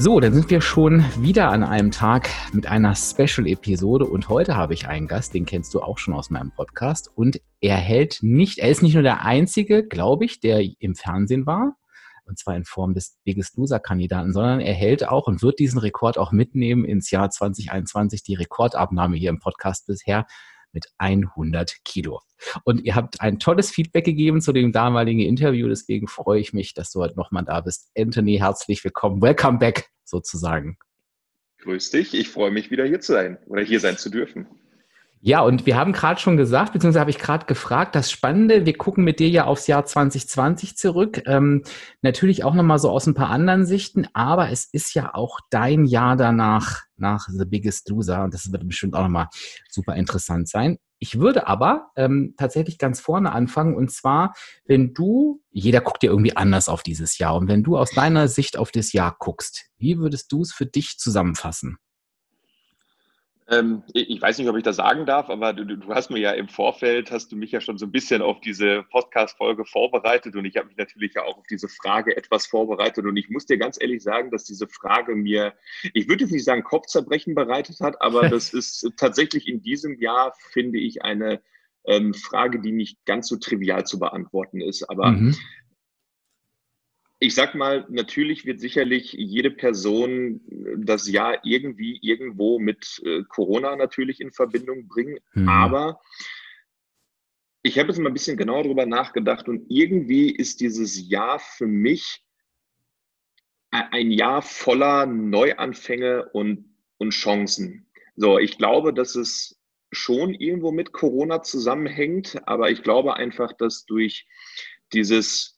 So, dann sind wir schon wieder an einem Tag mit einer Special-Episode und heute habe ich einen Gast, den kennst du auch schon aus meinem Podcast und er hält nicht, er ist nicht nur der einzige, glaube ich, der im Fernsehen war und zwar in Form des Biggest Loser-Kandidaten, sondern er hält auch und wird diesen Rekord auch mitnehmen ins Jahr 2021, die Rekordabnahme hier im Podcast bisher mit 100 Kilo. Und ihr habt ein tolles Feedback gegeben zu dem damaligen Interview, deswegen freue ich mich, dass du heute nochmal da bist. Anthony, herzlich willkommen. Welcome back sozusagen. Grüß dich, ich freue mich wieder hier zu sein oder hier sein zu dürfen. Ja, und wir haben gerade schon gesagt, beziehungsweise habe ich gerade gefragt, das Spannende, wir gucken mit dir ja aufs Jahr 2020 zurück, ähm, natürlich auch nochmal so aus ein paar anderen Sichten, aber es ist ja auch dein Jahr danach, nach The Biggest Loser, und das wird bestimmt auch nochmal super interessant sein. Ich würde aber ähm, tatsächlich ganz vorne anfangen, und zwar, wenn du, jeder guckt ja irgendwie anders auf dieses Jahr, und wenn du aus deiner Sicht auf das Jahr guckst, wie würdest du es für dich zusammenfassen? Ähm, ich weiß nicht, ob ich das sagen darf, aber du, du, hast mir ja im Vorfeld, hast du mich ja schon so ein bisschen auf diese Podcast-Folge vorbereitet und ich habe mich natürlich ja auch auf diese Frage etwas vorbereitet und ich muss dir ganz ehrlich sagen, dass diese Frage mir, ich würde jetzt nicht sagen Kopfzerbrechen bereitet hat, aber das ist tatsächlich in diesem Jahr, finde ich, eine ähm, Frage, die nicht ganz so trivial zu beantworten ist. Aber mhm ich sag mal, natürlich wird sicherlich jede Person das Jahr irgendwie irgendwo mit äh, Corona natürlich in Verbindung bringen. Mhm. Aber ich habe jetzt mal ein bisschen genauer darüber nachgedacht und irgendwie ist dieses Jahr für mich ein Jahr voller Neuanfänge und, und Chancen. So, ich glaube, dass es schon irgendwo mit Corona zusammenhängt, aber ich glaube einfach, dass durch dieses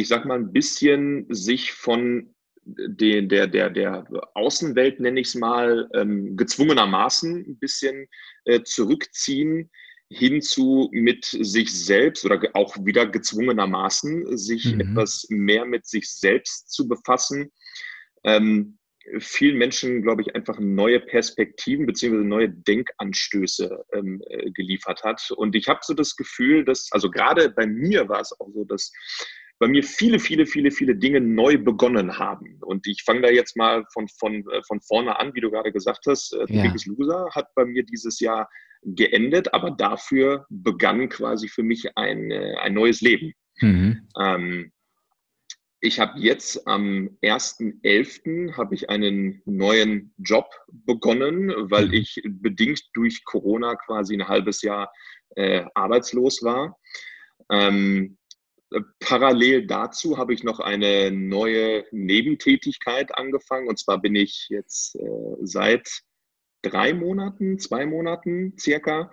ich sag mal, ein bisschen sich von den, der, der, der Außenwelt, nenne ich es mal, ähm, gezwungenermaßen ein bisschen äh, zurückziehen hinzu mit sich selbst oder auch wieder gezwungenermaßen sich mhm. etwas mehr mit sich selbst zu befassen. Ähm, vielen Menschen, glaube ich, einfach neue Perspektiven beziehungsweise neue Denkanstöße ähm, äh, geliefert hat. Und ich habe so das Gefühl, dass, also gerade bei mir war es auch so, dass bei mir viele, viele, viele, viele Dinge neu begonnen haben. Und ich fange da jetzt mal von, von, äh, von vorne an, wie du gerade gesagt hast. Äh, ja. Biggest Loser hat bei mir dieses Jahr geendet, aber dafür begann quasi für mich ein, äh, ein neues Leben. Mhm. Ähm, ich habe jetzt am 1.11. habe ich einen neuen Job begonnen, weil mhm. ich bedingt durch Corona quasi ein halbes Jahr äh, arbeitslos war. Ähm, Parallel dazu habe ich noch eine neue Nebentätigkeit angefangen. Und zwar bin ich jetzt äh, seit drei Monaten, zwei Monaten circa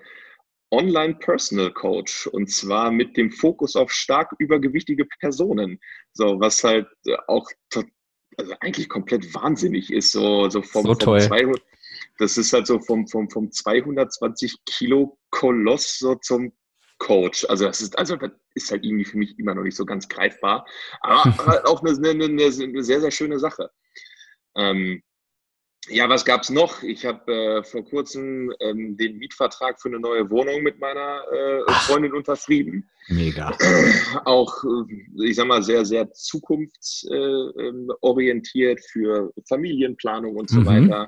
Online Personal Coach. Und zwar mit dem Fokus auf stark übergewichtige Personen. So, was halt auch also eigentlich komplett wahnsinnig ist. So, so vom, so vom 200, das ist halt so vom, vom, vom 220 Kilo Koloss so zum Coach. Also das ist, also das ist halt irgendwie für mich immer noch nicht so ganz greifbar. Aber halt auch eine, eine, eine, sehr, sehr schöne Sache. Ähm, ja, was gab es noch? Ich habe äh, vor kurzem ähm, den Mietvertrag für eine neue Wohnung mit meiner äh, Freundin unterschrieben. Mega. Auch, äh, ich sag mal, sehr, sehr zukunftsorientiert für Familienplanung und so mhm. weiter.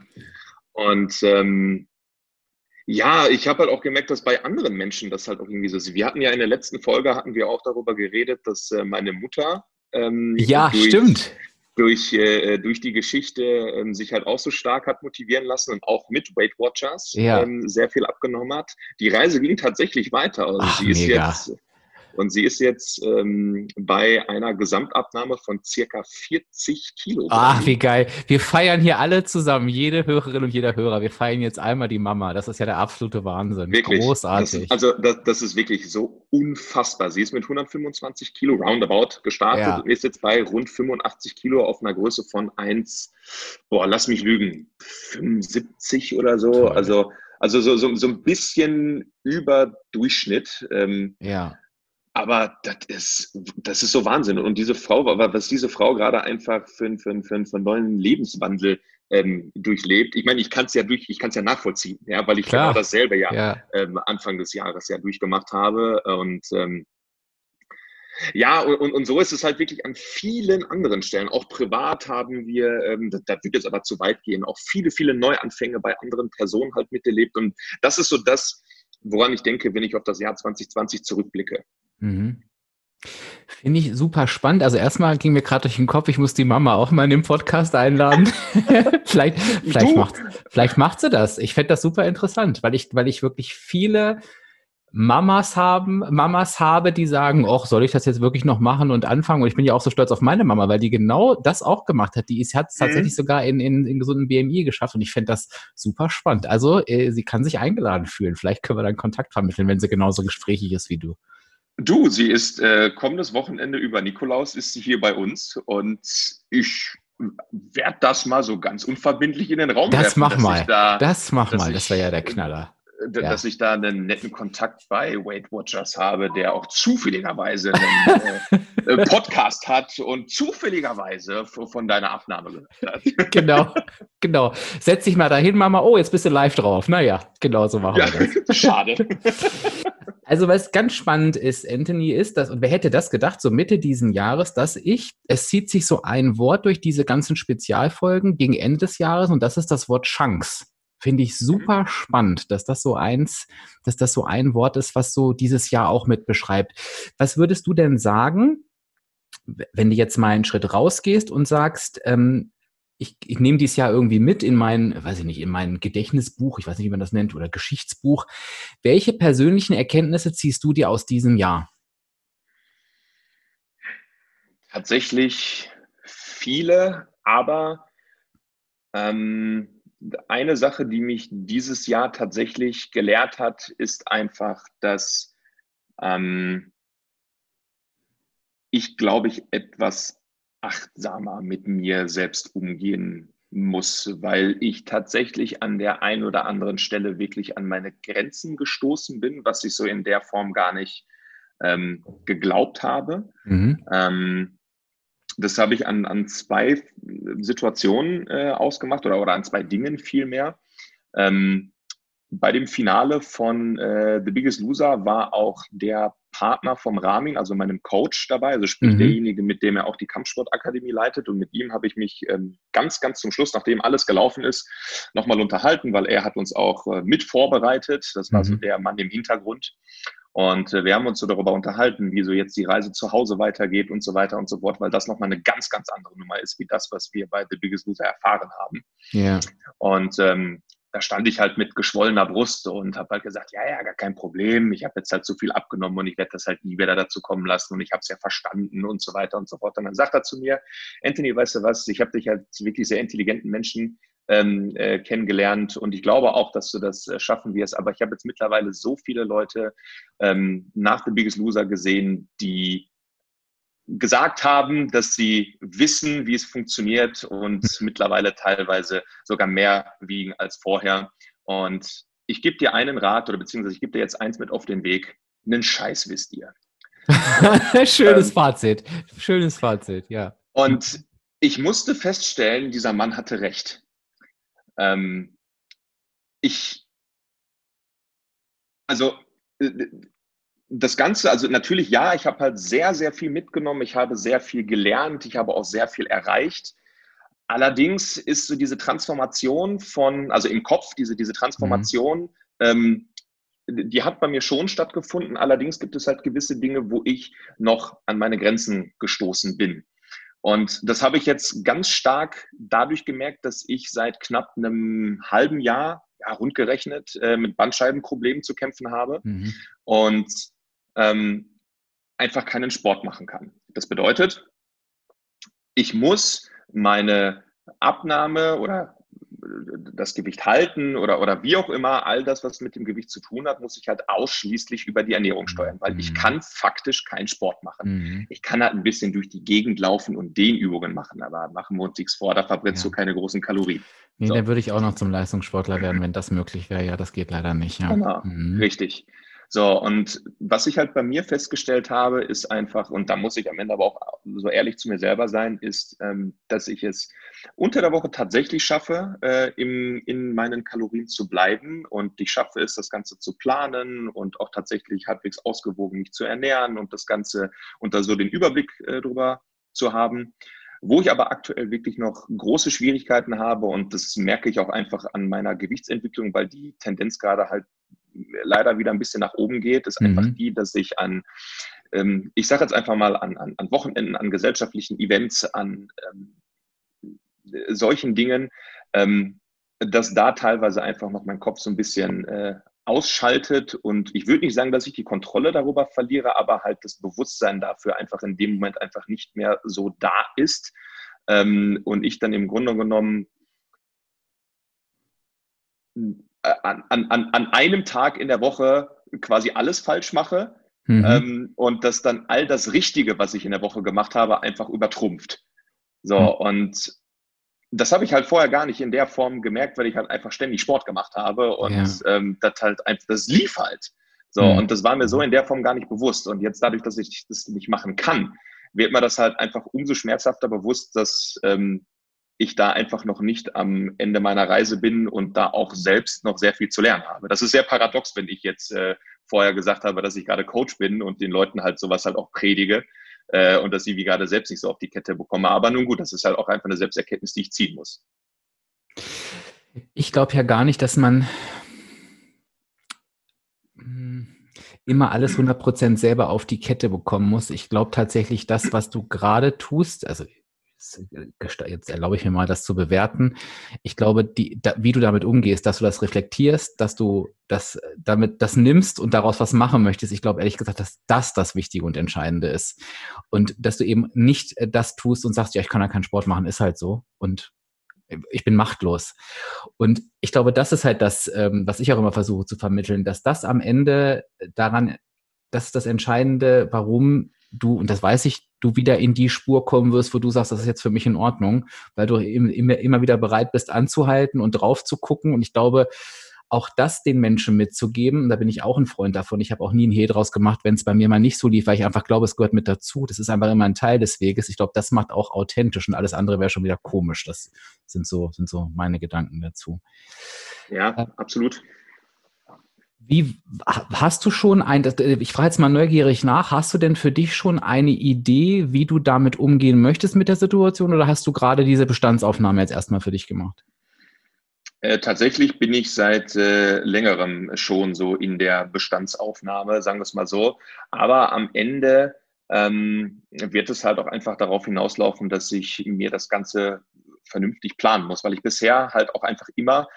Und ähm, ja, ich habe halt auch gemerkt, dass bei anderen Menschen das halt auch irgendwie so ist. Wir hatten ja in der letzten Folge, hatten wir auch darüber geredet, dass äh, meine Mutter ähm, ja, durch, stimmt. Durch, äh, durch die Geschichte ähm, sich halt auch so stark hat motivieren lassen und auch mit Weight Watchers ja. ähm, sehr viel abgenommen hat. Die Reise ging tatsächlich weiter. Also Ach, sie ist mega. jetzt und sie ist jetzt ähm, bei einer Gesamtabnahme von circa 40 Kilo. Ach, wie geil. Wir feiern hier alle zusammen, jede Hörerin und jeder Hörer. Wir feiern jetzt einmal die Mama. Das ist ja der absolute Wahnsinn. Wirklich. Großartig. Das, also, das, das, ist wirklich so unfassbar. Sie ist mit 125 Kilo roundabout gestartet ja. ist jetzt bei rund 85 Kilo auf einer Größe von 1, boah, lass mich lügen, 75 oder so. Toll. Also, Also so, so, so ein bisschen über Durchschnitt. Ähm, ja. Aber das ist, das ist so Wahnsinn. Und diese Frau, was diese Frau gerade einfach für, für, für, für einen neuen Lebenswandel ähm, durchlebt. Ich meine, ich kann es ja durch, ich kann es ja nachvollziehen, ja, weil ich Klar. genau dasselbe ja, ja. Ähm, Anfang des Jahres ja durchgemacht habe. Und ähm, ja, und, und so ist es halt wirklich an vielen anderen Stellen. Auch privat haben wir, ähm, da, da wird jetzt aber zu weit gehen, auch viele, viele Neuanfänge bei anderen Personen halt miterlebt. Und das ist so das, woran ich denke, wenn ich auf das Jahr 2020 zurückblicke. Mhm. Finde ich super spannend. Also erstmal ging mir gerade durch den Kopf, ich muss die Mama auch mal in den Podcast einladen. vielleicht, vielleicht, macht, vielleicht macht sie das. Ich fände das super interessant, weil ich, weil ich wirklich viele Mamas haben, Mamas habe, die sagen, ach, soll ich das jetzt wirklich noch machen und anfangen? Und ich bin ja auch so stolz auf meine Mama, weil die genau das auch gemacht hat. Die ist, hat es mhm. tatsächlich sogar in, in, in gesunden BMI geschafft und ich fände das super spannend. Also, äh, sie kann sich eingeladen fühlen. Vielleicht können wir dann Kontakt vermitteln, wenn sie genauso gesprächig ist wie du. Du, sie ist äh, kommendes Wochenende über Nikolaus, ist sie hier bei uns und ich werde das mal so ganz unverbindlich in den Raum das werfen. Mach mal. Da, das mach mal, das wäre ja der Knaller ja. dass ich da einen netten Kontakt bei Weight Watchers habe, der auch zufälligerweise einen äh, äh, Podcast hat und zufälligerweise von deiner Abnahme gehört hat. Genau, genau. Setz dich mal dahin, Mama. Oh, jetzt bist du live drauf. Naja, genau so machen ja, wir das. Schade. Also, was ganz spannend ist, Anthony, ist das, und wer hätte das gedacht, so Mitte diesen Jahres, dass ich, es zieht sich so ein Wort durch diese ganzen Spezialfolgen gegen Ende des Jahres und das ist das Wort Chance. Finde ich mhm. super spannend, dass das so eins, dass das so ein Wort ist, was so dieses Jahr auch mit beschreibt. Was würdest du denn sagen, wenn du jetzt mal einen Schritt rausgehst und sagst, ähm, ich, ich nehme dieses Jahr irgendwie mit in mein, weiß ich nicht, in mein Gedächtnisbuch, ich weiß nicht, wie man das nennt, oder Geschichtsbuch. Welche persönlichen Erkenntnisse ziehst du dir aus diesem Jahr? Tatsächlich viele, aber ähm, eine Sache, die mich dieses Jahr tatsächlich gelehrt hat, ist einfach, dass ähm, ich, glaube ich, etwas achtsamer mit mir selbst umgehen muss, weil ich tatsächlich an der einen oder anderen Stelle wirklich an meine Grenzen gestoßen bin, was ich so in der Form gar nicht ähm, geglaubt habe. Mhm. Ähm, das habe ich an, an zwei Situationen äh, ausgemacht oder, oder an zwei Dingen vielmehr. Ähm, bei dem Finale von äh, The Biggest Loser war auch der Partner vom Ramin, also meinem Coach dabei, also sprich mhm. derjenige, mit dem er auch die Kampfsportakademie leitet. Und mit ihm habe ich mich ähm, ganz, ganz zum Schluss, nachdem alles gelaufen ist, nochmal unterhalten, weil er hat uns auch äh, mit vorbereitet. Das war mhm. so der Mann im Hintergrund. Und äh, wir haben uns so darüber unterhalten, wie so jetzt die Reise zu Hause weitergeht und so weiter und so fort, weil das nochmal eine ganz, ganz andere Nummer ist, wie das, was wir bei The Biggest Loser erfahren haben. Ja. Und ähm, da stand ich halt mit geschwollener Brust und habe halt gesagt, ja, ja, gar kein Problem. Ich habe jetzt halt zu viel abgenommen und ich werde das halt nie wieder dazu kommen lassen und ich habe es ja verstanden und so weiter und so fort. Und dann sagt er zu mir, Anthony, weißt du was, ich habe dich als wirklich sehr intelligenten Menschen ähm, äh, kennengelernt und ich glaube auch, dass du das äh, schaffen wirst. Aber ich habe jetzt mittlerweile so viele Leute ähm, nach The Biggest Loser gesehen, die gesagt haben, dass sie wissen, wie es funktioniert und mhm. mittlerweile teilweise sogar mehr wiegen als vorher. Und ich gebe dir einen Rat oder beziehungsweise ich gebe dir jetzt eins mit auf den Weg. Einen Scheiß wisst ihr. Schönes ähm, Fazit. Schönes Fazit, ja. Und ich musste feststellen, dieser Mann hatte recht. Ähm, ich, also äh, das Ganze, also natürlich ja, ich habe halt sehr, sehr viel mitgenommen, ich habe sehr viel gelernt, ich habe auch sehr viel erreicht. Allerdings ist so diese Transformation von, also im Kopf, diese, diese Transformation, mhm. ähm, die hat bei mir schon stattgefunden. Allerdings gibt es halt gewisse Dinge, wo ich noch an meine Grenzen gestoßen bin. Und das habe ich jetzt ganz stark dadurch gemerkt, dass ich seit knapp einem halben Jahr, ja, rundgerechnet, äh, mit Bandscheibenproblemen zu kämpfen habe mhm. und ähm, einfach keinen Sport machen kann. Das bedeutet, ich muss meine Abnahme oder das Gewicht halten oder, oder wie auch immer, all das, was mit dem Gewicht zu tun hat, muss ich halt ausschließlich über die Ernährung steuern, weil mhm. ich kann faktisch keinen Sport machen. Mhm. Ich kann halt ein bisschen durch die Gegend laufen und Dehnübungen machen, aber machen wir uns nichts vor, da verbrennst ja. du keine großen Kalorien. Nee, so. dann würde ich auch noch zum Leistungssportler werden, wenn das möglich wäre. Ja, das geht leider nicht. Ja. Genau, mhm. richtig. So, und was ich halt bei mir festgestellt habe, ist einfach, und da muss ich am Ende aber auch so ehrlich zu mir selber sein, ist, ähm, dass ich es unter der Woche tatsächlich schaffe, äh, im, in meinen Kalorien zu bleiben. Und ich schaffe es, das Ganze zu planen und auch tatsächlich halbwegs ausgewogen mich zu ernähren und das Ganze unter so den Überblick äh, drüber zu haben. Wo ich aber aktuell wirklich noch große Schwierigkeiten habe, und das merke ich auch einfach an meiner Gewichtsentwicklung, weil die Tendenz gerade halt leider wieder ein bisschen nach oben geht, ist einfach mhm. die, dass ich an, ähm, ich sage jetzt einfach mal an, an, an, Wochenenden, an gesellschaftlichen Events, an ähm, solchen Dingen, ähm, dass da teilweise einfach noch mein Kopf so ein bisschen äh, ausschaltet und ich würde nicht sagen, dass ich die Kontrolle darüber verliere, aber halt das Bewusstsein dafür einfach in dem Moment einfach nicht mehr so da ist ähm, und ich dann im Grunde genommen an, an, an einem Tag in der Woche quasi alles falsch mache mhm. ähm, und dass dann all das Richtige, was ich in der Woche gemacht habe, einfach übertrumpft. So, mhm. und das habe ich halt vorher gar nicht in der Form gemerkt, weil ich halt einfach ständig Sport gemacht habe und ja. ähm, das halt einfach, das lief halt. So, mhm. und das war mir so in der Form gar nicht bewusst. Und jetzt dadurch, dass ich das nicht machen kann, wird mir das halt einfach umso schmerzhafter bewusst, dass ähm, ich da einfach noch nicht am Ende meiner Reise bin und da auch selbst noch sehr viel zu lernen habe. Das ist sehr paradox, wenn ich jetzt äh, vorher gesagt habe, dass ich gerade Coach bin und den Leuten halt sowas halt auch predige äh, und dass sie wie gerade selbst nicht so auf die Kette bekomme. Aber nun gut, das ist halt auch einfach eine Selbsterkenntnis, die ich ziehen muss. Ich glaube ja gar nicht, dass man hm, immer alles 100% selber auf die Kette bekommen muss. Ich glaube tatsächlich, das, was du gerade tust, also jetzt erlaube ich mir mal, das zu bewerten. Ich glaube, die, da, wie du damit umgehst, dass du das reflektierst, dass du das damit das nimmst und daraus was machen möchtest. Ich glaube ehrlich gesagt, dass das das Wichtige und Entscheidende ist und dass du eben nicht äh, das tust und sagst, ja, ich kann ja keinen Sport machen, ist halt so und ich bin machtlos. Und ich glaube, das ist halt das, ähm, was ich auch immer versuche zu vermitteln, dass das am Ende daran, das ist das Entscheidende, warum du, und das weiß ich, du wieder in die Spur kommen wirst, wo du sagst, das ist jetzt für mich in Ordnung, weil du immer, immer wieder bereit bist anzuhalten und drauf zu gucken. Und ich glaube, auch das den Menschen mitzugeben, da bin ich auch ein Freund davon. Ich habe auch nie einen Hehl draus gemacht, wenn es bei mir mal nicht so lief, weil ich einfach glaube, es gehört mit dazu. Das ist einfach immer ein Teil des Weges. Ich glaube, das macht auch authentisch und alles andere wäre schon wieder komisch. Das sind so, sind so meine Gedanken dazu. Ja, äh, absolut. Wie hast du schon ein, ich frage jetzt mal neugierig nach, hast du denn für dich schon eine Idee, wie du damit umgehen möchtest mit der Situation oder hast du gerade diese Bestandsaufnahme jetzt erstmal für dich gemacht? Äh, tatsächlich bin ich seit äh, längerem schon so in der Bestandsaufnahme, sagen wir es mal so. Aber am Ende ähm, wird es halt auch einfach darauf hinauslaufen, dass ich mir das Ganze vernünftig planen muss, weil ich bisher halt auch einfach immer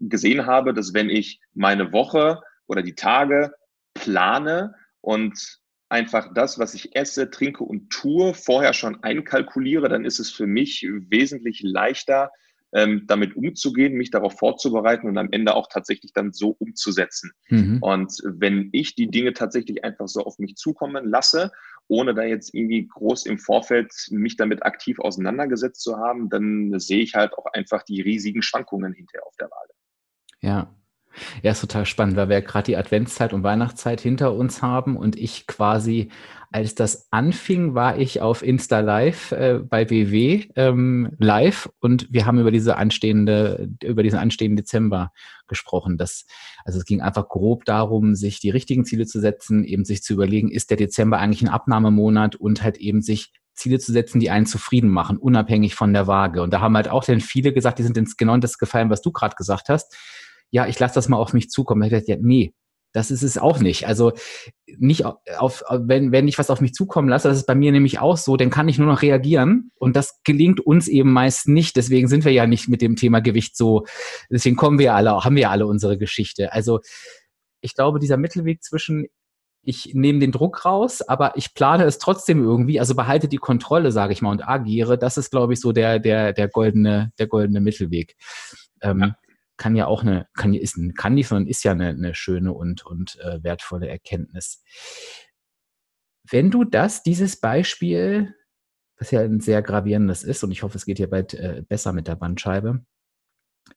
gesehen habe, dass wenn ich meine Woche oder die Tage plane und einfach das, was ich esse, trinke und tue, vorher schon einkalkuliere, dann ist es für mich wesentlich leichter, ähm, damit umzugehen, mich darauf vorzubereiten und am Ende auch tatsächlich dann so umzusetzen. Mhm. Und wenn ich die Dinge tatsächlich einfach so auf mich zukommen lasse, ohne da jetzt irgendwie groß im Vorfeld mich damit aktiv auseinandergesetzt zu haben, dann sehe ich halt auch einfach die riesigen Schwankungen hinterher auf der Waage. Ja, ja, ist total spannend, weil wir ja gerade die Adventszeit und Weihnachtszeit hinter uns haben und ich quasi, als das anfing, war ich auf Insta Live äh, bei WW ähm, live und wir haben über diese anstehende, über diesen anstehenden Dezember gesprochen. Das, also es ging einfach grob darum, sich die richtigen Ziele zu setzen, eben sich zu überlegen, ist der Dezember eigentlich ein Abnahmemonat und halt eben sich Ziele zu setzen, die einen zufrieden machen, unabhängig von der Waage. Und da haben halt auch dann viele gesagt, die sind ins genau das gefallen, was du gerade gesagt hast ja, ich lasse das mal auf mich zukommen. Da habe ich gedacht, ja, nee, das ist es auch nicht. Also nicht auf, wenn, wenn ich was auf mich zukommen lasse, das ist bei mir nämlich auch so, dann kann ich nur noch reagieren und das gelingt uns eben meist nicht. Deswegen sind wir ja nicht mit dem Thema Gewicht so, deswegen kommen wir alle, haben wir alle unsere Geschichte. Also ich glaube, dieser Mittelweg zwischen ich nehme den Druck raus, aber ich plane es trotzdem irgendwie, also behalte die Kontrolle, sage ich mal, und agiere, das ist, glaube ich, so der, der, der goldene, der goldene Mittelweg. ähm, ja. Kann ja auch eine, kann, ist, kann nicht, sondern ist ja eine, eine schöne und, und äh, wertvolle Erkenntnis. Wenn du das, dieses Beispiel, was ja ein sehr gravierendes ist, und ich hoffe, es geht hier bald äh, besser mit der Bandscheibe,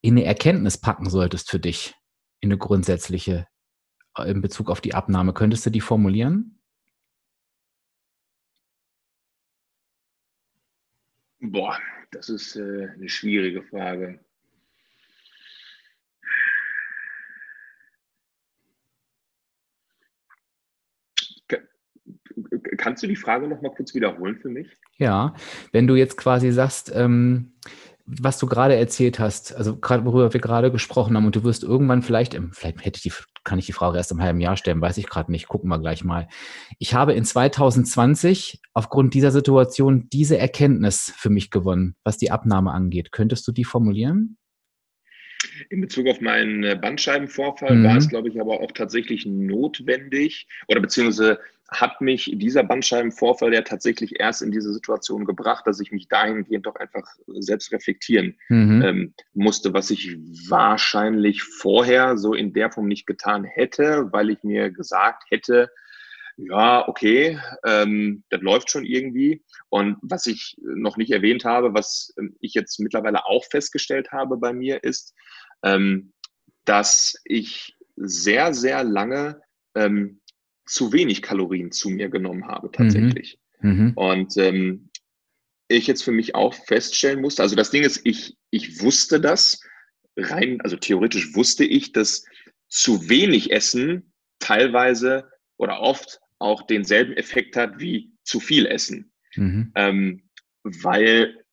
in eine Erkenntnis packen solltest für dich, in eine grundsätzliche, äh, in Bezug auf die Abnahme, könntest du die formulieren? Boah, das ist äh, eine schwierige Frage. Kannst du die Frage noch mal kurz wiederholen für mich? Ja, wenn du jetzt quasi sagst, ähm, was du gerade erzählt hast, also gerade worüber wir gerade gesprochen haben, und du wirst irgendwann vielleicht, vielleicht hätte ich die, kann ich die Frage erst im halben Jahr stellen, weiß ich gerade nicht, gucken wir gleich mal. Ich habe in 2020 aufgrund dieser Situation diese Erkenntnis für mich gewonnen, was die Abnahme angeht. Könntest du die formulieren? In Bezug auf meinen äh, Bandscheibenvorfall mhm. war es, glaube ich, aber auch tatsächlich notwendig oder beziehungsweise hat mich dieser Bandscheibenvorfall ja tatsächlich erst in diese Situation gebracht, dass ich mich dahingehend doch einfach selbst reflektieren mhm. ähm, musste, was ich wahrscheinlich vorher so in der Form nicht getan hätte, weil ich mir gesagt hätte, ja, okay, ähm, das läuft schon irgendwie. Und was ich noch nicht erwähnt habe, was ähm, ich jetzt mittlerweile auch festgestellt habe bei mir, ist, ähm, dass ich sehr, sehr lange ähm, zu wenig Kalorien zu mir genommen habe, tatsächlich. Mhm. Mhm. Und ähm, ich jetzt für mich auch feststellen musste, also das Ding ist, ich, ich wusste das rein, also theoretisch wusste ich, dass zu wenig Essen teilweise oder oft auch denselben Effekt hat wie zu viel Essen. Mhm. Ähm, weil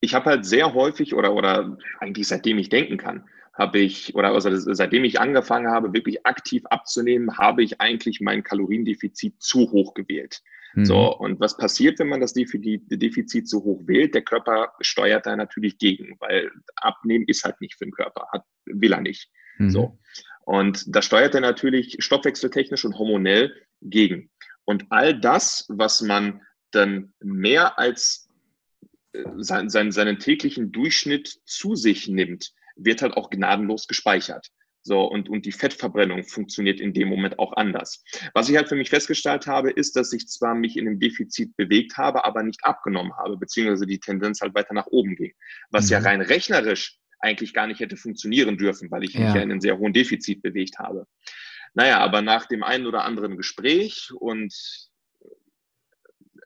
ich habe halt sehr häufig oder, oder eigentlich seitdem ich denken kann, habe ich, oder also seitdem ich angefangen habe, wirklich aktiv abzunehmen, habe ich eigentlich mein Kaloriendefizit zu hoch gewählt. Mhm. So, und was passiert, wenn man das Defizit zu hoch wählt? Der Körper steuert da natürlich gegen, weil abnehmen ist halt nicht für den Körper, hat, will er nicht. Mhm. So. Und da steuert er natürlich stoffwechseltechnisch und hormonell gegen. Und all das, was man dann mehr als sein, sein, seinen täglichen Durchschnitt zu sich nimmt, wird halt auch gnadenlos gespeichert. So, und, und die Fettverbrennung funktioniert in dem Moment auch anders. Was ich halt für mich festgestellt habe, ist, dass ich zwar mich in einem Defizit bewegt habe, aber nicht abgenommen habe, beziehungsweise die Tendenz halt weiter nach oben ging. Was mhm. ja rein rechnerisch eigentlich gar nicht hätte funktionieren dürfen, weil ich ja. mich ja in einem sehr hohen Defizit bewegt habe. Naja, aber nach dem einen oder anderen Gespräch und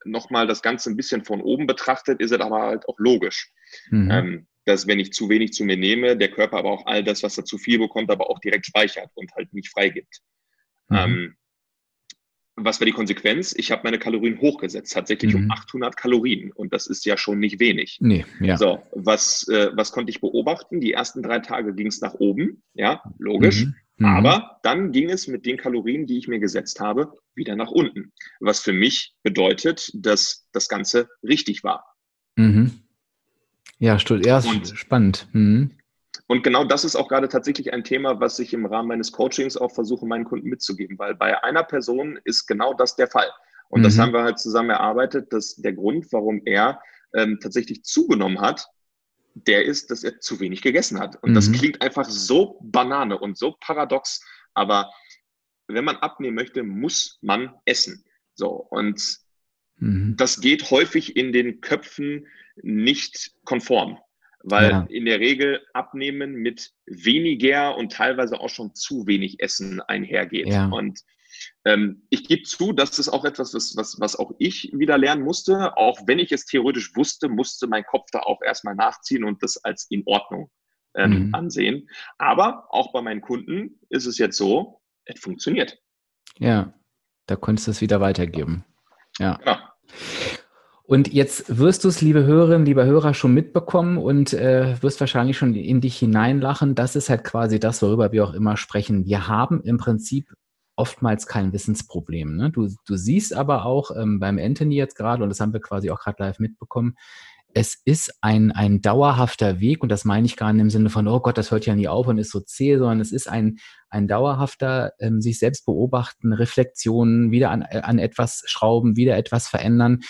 nochmal das Ganze ein bisschen von oben betrachtet, ist es aber halt auch logisch. Mhm. Ähm, dass wenn ich zu wenig zu mir nehme, der Körper aber auch all das, was er zu viel bekommt, aber auch direkt speichert und halt nicht freigibt. Mhm. Ähm, was war die Konsequenz? Ich habe meine Kalorien hochgesetzt, tatsächlich mhm. um 800 Kalorien. Und das ist ja schon nicht wenig. Nee, ja. So, was, äh, was konnte ich beobachten? Die ersten drei Tage ging es nach oben, ja, logisch. Mhm. Mhm. Aber dann ging es mit den Kalorien, die ich mir gesetzt habe, wieder nach unten. Was für mich bedeutet, dass das Ganze richtig war. Mhm. Ja, ja spannend. Mhm. Und genau das ist auch gerade tatsächlich ein Thema, was ich im Rahmen meines Coachings auch versuche, meinen Kunden mitzugeben, weil bei einer Person ist genau das der Fall. Und mhm. das haben wir halt zusammen erarbeitet, dass der Grund, warum er ähm, tatsächlich zugenommen hat, der ist, dass er zu wenig gegessen hat. Und mhm. das klingt einfach so banane und so paradox, aber wenn man abnehmen möchte, muss man essen. So, und mhm. das geht häufig in den Köpfen nicht konform, weil ja. in der Regel Abnehmen mit weniger und teilweise auch schon zu wenig Essen einhergeht. Ja. Und ähm, ich gebe zu, das ist auch etwas, was, was, was auch ich wieder lernen musste. Auch wenn ich es theoretisch wusste, musste mein Kopf da auch erstmal nachziehen und das als in Ordnung ähm, mhm. ansehen. Aber auch bei meinen Kunden ist es jetzt so, es funktioniert. Ja, da konntest du es wieder weitergeben. Ja. Genau. Und jetzt wirst du es, liebe Hörerinnen, lieber Hörer, schon mitbekommen und äh, wirst wahrscheinlich schon in dich hineinlachen. Das ist halt quasi das, worüber wir auch immer sprechen. Wir haben im Prinzip oftmals kein Wissensproblem. Ne? Du, du siehst aber auch ähm, beim Anthony jetzt gerade, und das haben wir quasi auch gerade live mitbekommen, es ist ein, ein dauerhafter Weg und das meine ich gar nicht im Sinne von, oh Gott, das hört ja nie auf und ist so zäh, sondern es ist ein, ein dauerhafter ähm, sich selbst beobachten, Reflexionen, wieder an, an etwas schrauben, wieder etwas verändern.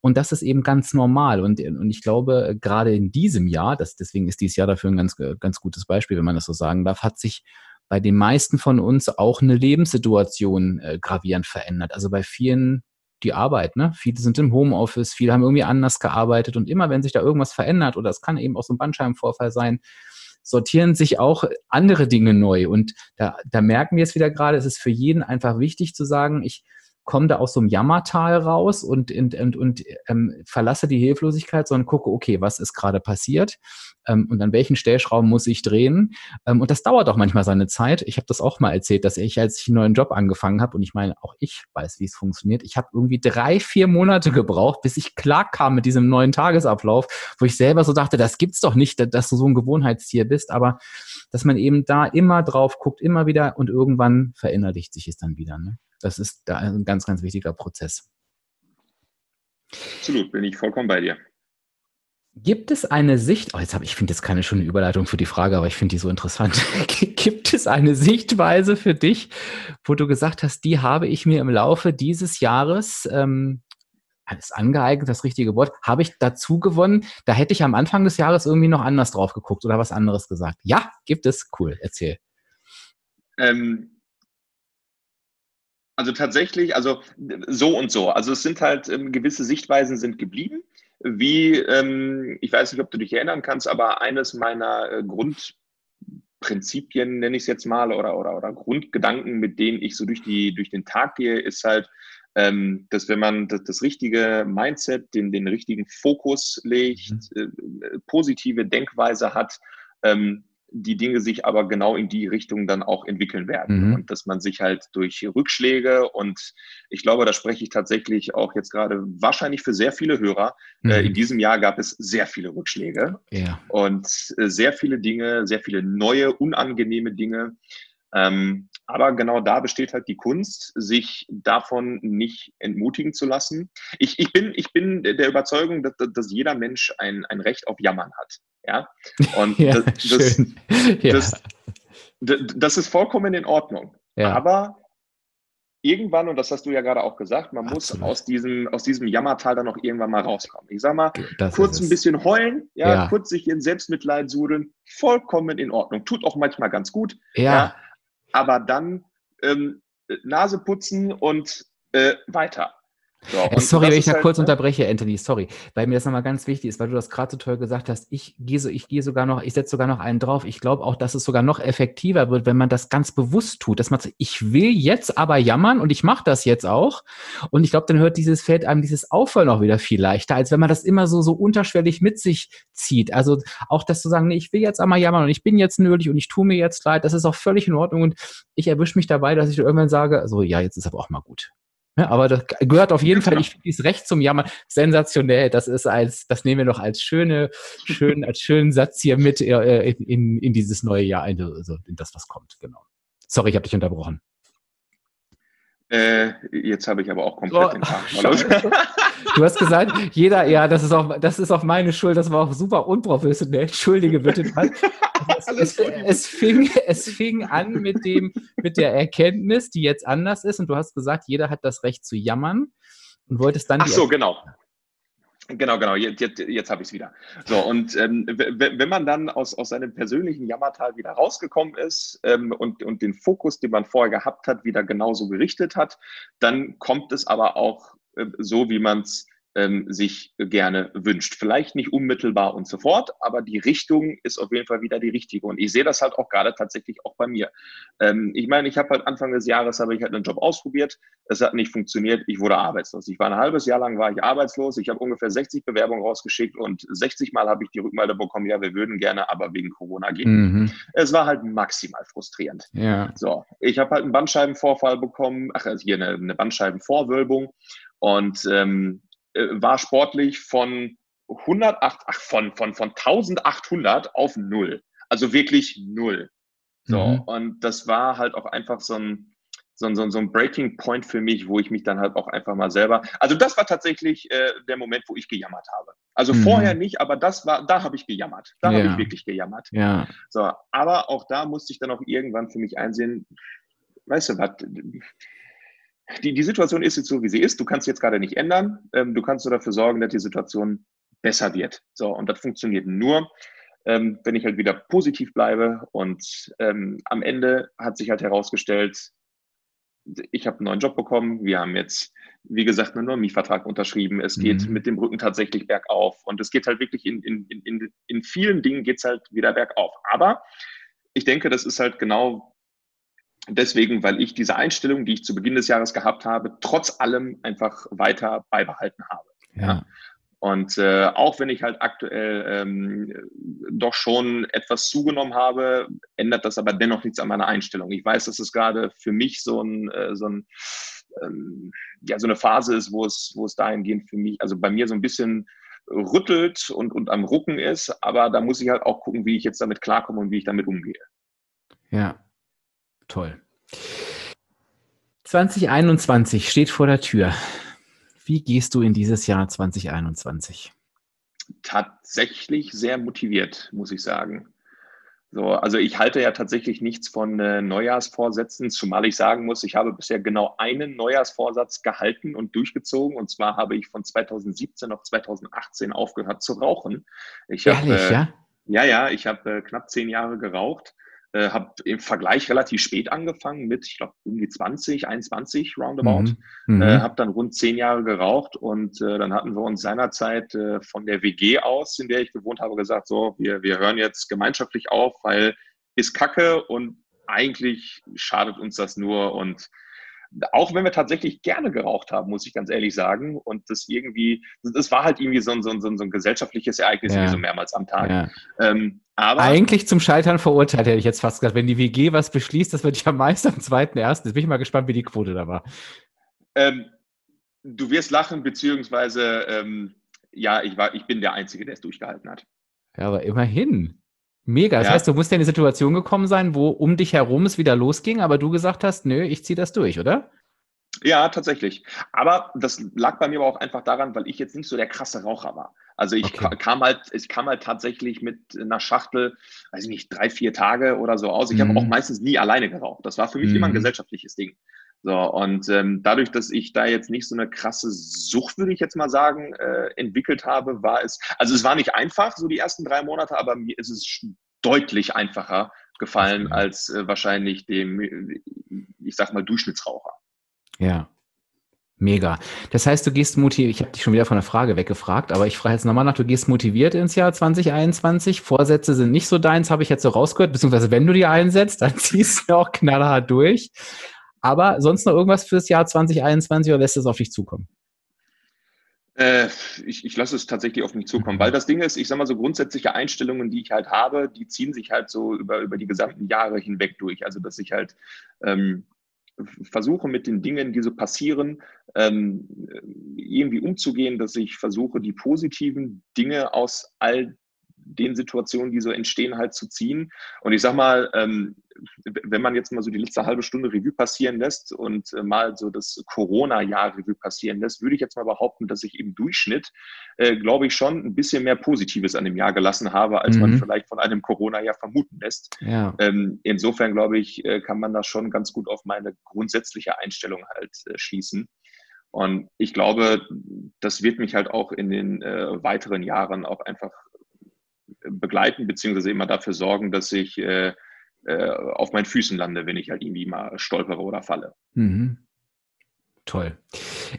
Und das ist eben ganz normal. Und, und ich glaube, gerade in diesem Jahr, das, deswegen ist dieses Jahr dafür ein ganz, ganz gutes Beispiel, wenn man das so sagen darf, hat sich bei den meisten von uns auch eine Lebenssituation äh, gravierend verändert. Also bei vielen die Arbeit, ne? Viele sind im Homeoffice, viele haben irgendwie anders gearbeitet und immer wenn sich da irgendwas verändert oder es kann eben auch so ein Bandscheibenvorfall sein, sortieren sich auch andere Dinge neu. Und da, da merken wir es wieder gerade, es ist für jeden einfach wichtig zu sagen, ich komme da aus so einem Jammertal raus und, und, und, und ähm, verlasse die Hilflosigkeit, sondern gucke, okay, was ist gerade passiert ähm, und an welchen Stellschrauben muss ich drehen. Ähm, und das dauert auch manchmal seine Zeit. Ich habe das auch mal erzählt, dass ich, als ich einen neuen Job angefangen habe, und ich meine, auch ich weiß, wie es funktioniert, ich habe irgendwie drei, vier Monate gebraucht, bis ich klar kam mit diesem neuen Tagesablauf, wo ich selber so dachte, das gibt's doch nicht, dass du so ein Gewohnheitstier bist, aber dass man eben da immer drauf guckt, immer wieder und irgendwann verinnerlicht sich es dann wieder. Ne? Das ist da ein ganz, ganz wichtiger Prozess. Absolut, bin ich vollkommen bei dir. Gibt es eine Sicht, oh, jetzt habe ich finde jetzt keine schöne Überleitung für die Frage, aber ich finde die so interessant. Gibt es eine Sichtweise für dich, wo du gesagt hast, die habe ich mir im Laufe dieses Jahres ähm, alles angeeignet, das richtige Wort, habe ich dazu gewonnen. Da hätte ich am Anfang des Jahres irgendwie noch anders drauf geguckt oder was anderes gesagt. Ja, gibt es. Cool, erzähl. Ähm, also tatsächlich, also so und so. Also es sind halt ähm, gewisse Sichtweisen sind geblieben. Wie, ähm, ich weiß nicht, ob du dich erinnern kannst, aber eines meiner äh, Grundprinzipien, nenne ich es jetzt mal, oder, oder, oder Grundgedanken, mit denen ich so durch, die, durch den Tag gehe, ist halt, ähm, dass wenn man das, das, richtige Mindset, den, den richtigen Fokus legt, mhm. äh, positive Denkweise hat, ähm, die Dinge sich aber genau in die Richtung dann auch entwickeln werden. Mhm. Und dass man sich halt durch Rückschläge und ich glaube, da spreche ich tatsächlich auch jetzt gerade wahrscheinlich für sehr viele Hörer. Äh, mhm. Äh, in diesem Jahr gab es sehr viele Rückschläge ja. und äh, sehr viele Dinge, sehr viele neue, unangenehme Dinge. Ähm, aber genau da besteht halt die Kunst, sich davon nicht entmutigen zu lassen. Ich, ich, bin, ich bin der Überzeugung, dass, dass jeder Mensch ein, ein Recht auf Jammern hat. Ja, und ja, das, das, ja. das, das, ist vollkommen in Ordnung. Ja. Aber irgendwann, und das hast du ja gerade auch gesagt, man Absolut. muss aus diesem, aus diesem Jammertal dann noch irgendwann mal rauskommen. Ich sag mal, das kurz ein bisschen heulen, ja, ja, kurz sich in Selbstmitleid sudeln, vollkommen in Ordnung. Tut auch manchmal ganz gut. Ja. ja aber dann ähm, Nase putzen und äh, weiter. So, äh, sorry, wenn ich da halt, kurz ne? unterbreche, Anthony, sorry, weil mir das nochmal ganz wichtig ist, weil du das gerade so toll gesagt hast. Ich gehe so, ich gehe sogar noch, ich setze sogar noch einen drauf. Ich glaube auch, dass es sogar noch effektiver wird, wenn man das ganz bewusst tut, dass man sagt, ich will jetzt aber jammern und ich mache das jetzt auch. Und ich glaube, dann hört dieses Feld einem dieses Aufhören auch wieder viel leichter, als wenn man das immer so, so unterschwellig mit sich zieht. Also auch das zu sagen, nee, ich will jetzt einmal jammern und ich bin jetzt nötig und ich tue mir jetzt leid, das ist auch völlig in Ordnung. Und ich erwische mich dabei, dass ich irgendwann sage, so, ja, jetzt ist aber auch mal gut. Ja, aber das gehört auf jeden Fall, ich finde dieses Recht zum Jammern sensationell. Das ist als, das nehmen wir noch als schöne, schön, als schönen Satz hier mit äh, in, in dieses neue Jahr, also in das, was kommt, genau. Sorry, ich habe dich unterbrochen. Äh, jetzt habe ich aber auch komplett oh, den Haken Du hast gesagt, jeder, ja, das ist auch, das ist auch meine Schuld, das war auch super unprofessionell. Entschuldige bitte. es, es, fing, es fing an mit dem, mit der Erkenntnis, die jetzt anders ist, und du hast gesagt, jeder hat das Recht zu jammern und wolltest dann. Ach so, genau. Genau, genau, jetzt, jetzt, jetzt habe ich es wieder. So, und ähm, wenn man dann aus, aus seinem persönlichen Jammertal wieder rausgekommen ist ähm, und, und den Fokus, den man vorher gehabt hat, wieder genauso gerichtet hat, dann kommt es aber auch so, wie man es ähm, sich gerne wünscht. Vielleicht nicht unmittelbar und sofort, aber die Richtung ist auf jeden Fall wieder die richtige. Und ich sehe das halt auch gerade tatsächlich auch bei mir. Ähm, ich meine, ich habe halt Anfang des Jahres habe ich halt einen Job ausprobiert. Es hat nicht funktioniert. Ich wurde arbeitslos. Ich war ein halbes Jahr lang war ich arbeitslos. Ich habe ungefähr 60 Bewerbungen rausgeschickt und 60 Mal habe ich die Rückmeldung bekommen, ja, wir würden gerne, aber wegen Corona gehen. Mhm. Es war halt maximal frustrierend. Ja. So, ich habe halt einen Bandscheibenvorfall bekommen, ach, also hier eine, eine Bandscheibenvorwölbung und ähm, äh, war sportlich von 108, ach, von, von, von 1800 auf null. Also wirklich null. So, mhm. und das war halt auch einfach so ein, so, so, so ein Breaking Point für mich, wo ich mich dann halt auch einfach mal selber. Also das war tatsächlich äh, der Moment, wo ich gejammert habe. Also mhm. vorher nicht, aber das war, da habe ich gejammert. Da ja. habe ich wirklich gejammert. Ja. So, aber auch da musste ich dann auch irgendwann für mich einsehen, weißt du was, die, die Situation ist jetzt so, wie sie ist. Du kannst jetzt gerade nicht ändern. Ähm, du kannst nur dafür sorgen, dass die Situation besser wird. So, und das funktioniert nur, ähm, wenn ich halt wieder positiv bleibe. Und ähm, am Ende hat sich halt herausgestellt, ich habe einen neuen Job bekommen. Wir haben jetzt, wie gesagt, einen neuen Mietvertrag unterschrieben. Es geht mhm. mit dem Rücken tatsächlich bergauf. Und es geht halt wirklich in, in, in, in vielen Dingen geht es halt wieder bergauf. Aber ich denke, das ist halt genau deswegen, weil ich diese Einstellung, die ich zu Beginn des Jahres gehabt habe, trotz allem einfach weiter beibehalten habe. Ja. Und äh, auch wenn ich halt aktuell ähm, doch schon etwas zugenommen habe, ändert das aber dennoch nichts an meiner Einstellung. Ich weiß, dass es gerade für mich so ein, äh, so ein ähm, ja, so eine Phase ist, wo es, wo es dahingehend für mich, also bei mir so ein bisschen rüttelt und, und am Rucken ist, aber da muss ich halt auch gucken, wie ich jetzt damit klarkomme und wie ich damit umgehe. Ja, toll. 2021 steht vor der Tür. Wie gehst du in dieses Jahr 2021? Tatsächlich sehr motiviert, muss ich sagen. So, also ich halte ja tatsächlich nichts von äh, Neujahrsvorsätzen, zumal ich sagen muss, ich habe bisher genau einen Neujahrsvorsatz gehalten und durchgezogen. Und zwar habe ich von 2017 auf 2018 aufgehört zu rauchen. Ich Ehrlich, hab, äh, ja? Ja, ja, ich habe äh, knapp zehn Jahre geraucht äh, habe im Vergleich relativ spät angefangen mit, ich glaube, um die 20, 21 roundabout. Mhm. Äh, mhm. habe dann rund zehn Jahre geraucht und äh, dann hatten wir uns seinerzeit äh, von der WG aus, in der ich gewohnt habe, gesagt, so, wir, wir hören jetzt gemeinschaftlich auf, weil ist Kacke und eigentlich schadet uns das nur und auch wenn wir tatsächlich gerne geraucht haben, muss ich ganz ehrlich sagen. Und das irgendwie, das war halt irgendwie so ein, so ein, so ein gesellschaftliches Ereignis, ja. wie so mehrmals am Tag. Ja. Ähm, aber Eigentlich zum Scheitern verurteilt, hätte ich jetzt fast gesagt. Wenn die WG was beschließt, das wird ja meist am zweiten, ersten. Jetzt bin ich mal gespannt, wie die Quote da war. Ähm, du wirst lachen, beziehungsweise, ähm, ja, ich, war, ich bin der Einzige, der es durchgehalten hat. Ja, aber immerhin. Mega. Das ja. heißt, du musst ja in eine Situation gekommen sein, wo um dich herum es wieder losging, aber du gesagt hast, nö, ich ziehe das durch, oder? Ja, tatsächlich. Aber das lag bei mir aber auch einfach daran, weil ich jetzt nicht so der krasse Raucher war. Also ich okay. kam halt, ich kam halt tatsächlich mit einer Schachtel, weiß ich nicht, drei, vier Tage oder so aus. Ich mhm. habe auch meistens nie alleine geraucht. Das war für mich mhm. immer ein mhm. gesellschaftliches Ding. So, und ähm, dadurch, dass ich da jetzt nicht so eine krasse Sucht, würde ich jetzt mal sagen, äh, entwickelt habe, war es, also es war nicht einfach, so die ersten drei Monate, aber mir ist es deutlich einfacher gefallen als äh, wahrscheinlich dem, ich sag mal, Durchschnittsraucher. Ja. Mega. Das heißt, du gehst motiviert, ich habe dich schon wieder von der Frage weggefragt, aber ich frage jetzt nochmal nach, du gehst motiviert ins Jahr 2021. Vorsätze sind nicht so deins, habe ich jetzt so rausgehört, beziehungsweise wenn du die einsetzt, dann ziehst du auch knallhart durch. Aber sonst noch irgendwas fürs Jahr 2021 oder lässt es auf dich zukommen? Äh, ich, ich lasse es tatsächlich auf mich zukommen, weil das Ding ist, ich sage mal so grundsätzliche Einstellungen, die ich halt habe, die ziehen sich halt so über, über die gesamten Jahre hinweg durch. Also dass ich halt ähm, versuche mit den Dingen, die so passieren, ähm, irgendwie umzugehen, dass ich versuche, die positiven Dinge aus all den Situationen, die so entstehen, halt zu ziehen. Und ich sag mal, ähm, wenn man jetzt mal so die letzte halbe Stunde Revue passieren lässt und äh, mal so das Corona-Jahr Revue passieren lässt, würde ich jetzt mal behaupten, dass ich im Durchschnitt, äh, glaube ich, schon ein bisschen mehr Positives an dem Jahr gelassen habe, als mhm. man vielleicht von einem Corona-Jahr vermuten lässt. Ja. Ähm, insofern, glaube ich, äh, kann man da schon ganz gut auf meine grundsätzliche Einstellung halt äh, schließen. Und ich glaube, das wird mich halt auch in den äh, weiteren Jahren auch einfach begleiten, beziehungsweise immer dafür sorgen, dass ich äh, äh, auf meinen Füßen lande, wenn ich halt irgendwie mal stolpere oder falle. Mhm. Toll.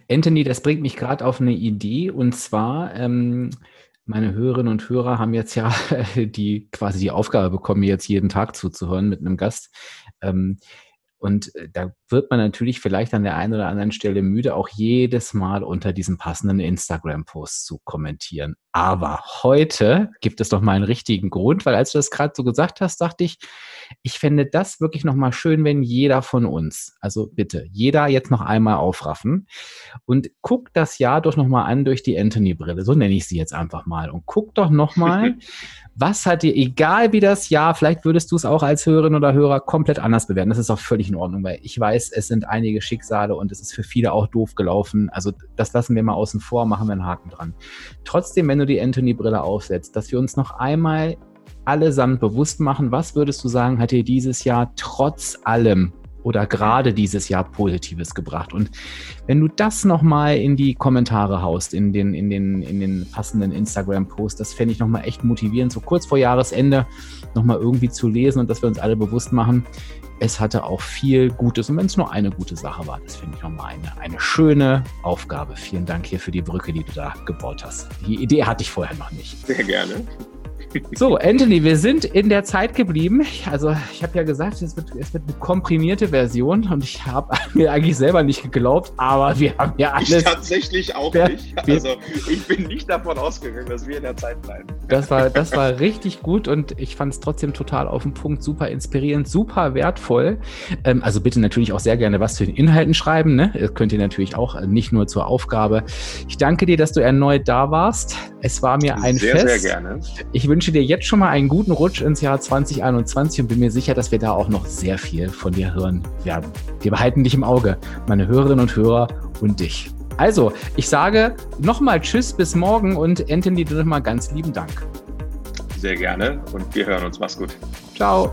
Anthony, das bringt mich gerade auf eine Idee und zwar, ähm, meine Hörerinnen und Hörer haben jetzt ja die quasi die Aufgabe bekommen, mir jetzt jeden Tag zuzuhören mit einem Gast. Ähm, und äh, da wird man natürlich vielleicht an der einen oder anderen Stelle müde, auch jedes Mal unter diesem passenden Instagram-Post zu kommentieren. Aber heute gibt es doch mal einen richtigen Grund, weil als du das gerade so gesagt hast, dachte ich, ich fände das wirklich nochmal schön, wenn jeder von uns, also bitte, jeder jetzt noch einmal aufraffen und guckt das Jahr doch nochmal an durch die Anthony-Brille, so nenne ich sie jetzt einfach mal. Und guck doch nochmal, was hat dir, egal wie das Jahr, vielleicht würdest du es auch als Hörerin oder Hörer komplett anders bewerten. Das ist auch völlig in Ordnung, weil ich weiß, es sind einige Schicksale und es ist für viele auch doof gelaufen. Also das lassen wir mal außen vor, machen wir einen Haken dran. Trotzdem, wenn du die Anthony-Brille aufsetzt, dass wir uns noch einmal allesamt bewusst machen, was würdest du sagen, hat dir dieses Jahr trotz allem oder gerade dieses Jahr Positives gebracht. Und wenn du das nochmal in die Kommentare haust, in den, in den, in den passenden Instagram-Post, das fände ich nochmal echt motivierend, so kurz vor Jahresende nochmal irgendwie zu lesen und dass wir uns alle bewusst machen, es hatte auch viel Gutes. Und wenn es nur eine gute Sache war, das finde ich nochmal eine, eine schöne Aufgabe. Vielen Dank hier für die Brücke, die du da gebaut hast. Die Idee hatte ich vorher noch nicht. Sehr gerne. So, Anthony, wir sind in der Zeit geblieben. Also, ich habe ja gesagt, es wird, es wird eine komprimierte Version und ich habe mir eigentlich selber nicht geglaubt, aber wir haben ja alles. Ich tatsächlich auch wir, nicht. Also, ich bin nicht davon ausgegangen, dass wir in der Zeit bleiben. Das war, das war richtig gut und ich fand es trotzdem total auf den Punkt, super inspirierend, super wertvoll. Ähm, also, bitte natürlich auch sehr gerne was zu den Inhalten schreiben. Ne? Das könnt ihr natürlich auch äh, nicht nur zur Aufgabe. Ich danke dir, dass du erneut da warst. Es war mir ein sehr, Fest. Sehr, sehr gerne. Ich wünsche wünsche dir jetzt schon mal einen guten Rutsch ins Jahr 2021 und bin mir sicher, dass wir da auch noch sehr viel von dir hören werden. Wir behalten dich im Auge, meine Hörerinnen und Hörer und dich. Also, ich sage nochmal Tschüss, bis morgen und Anthony, dir nochmal ganz lieben Dank. Sehr gerne und wir hören uns. Mach's gut. Ciao.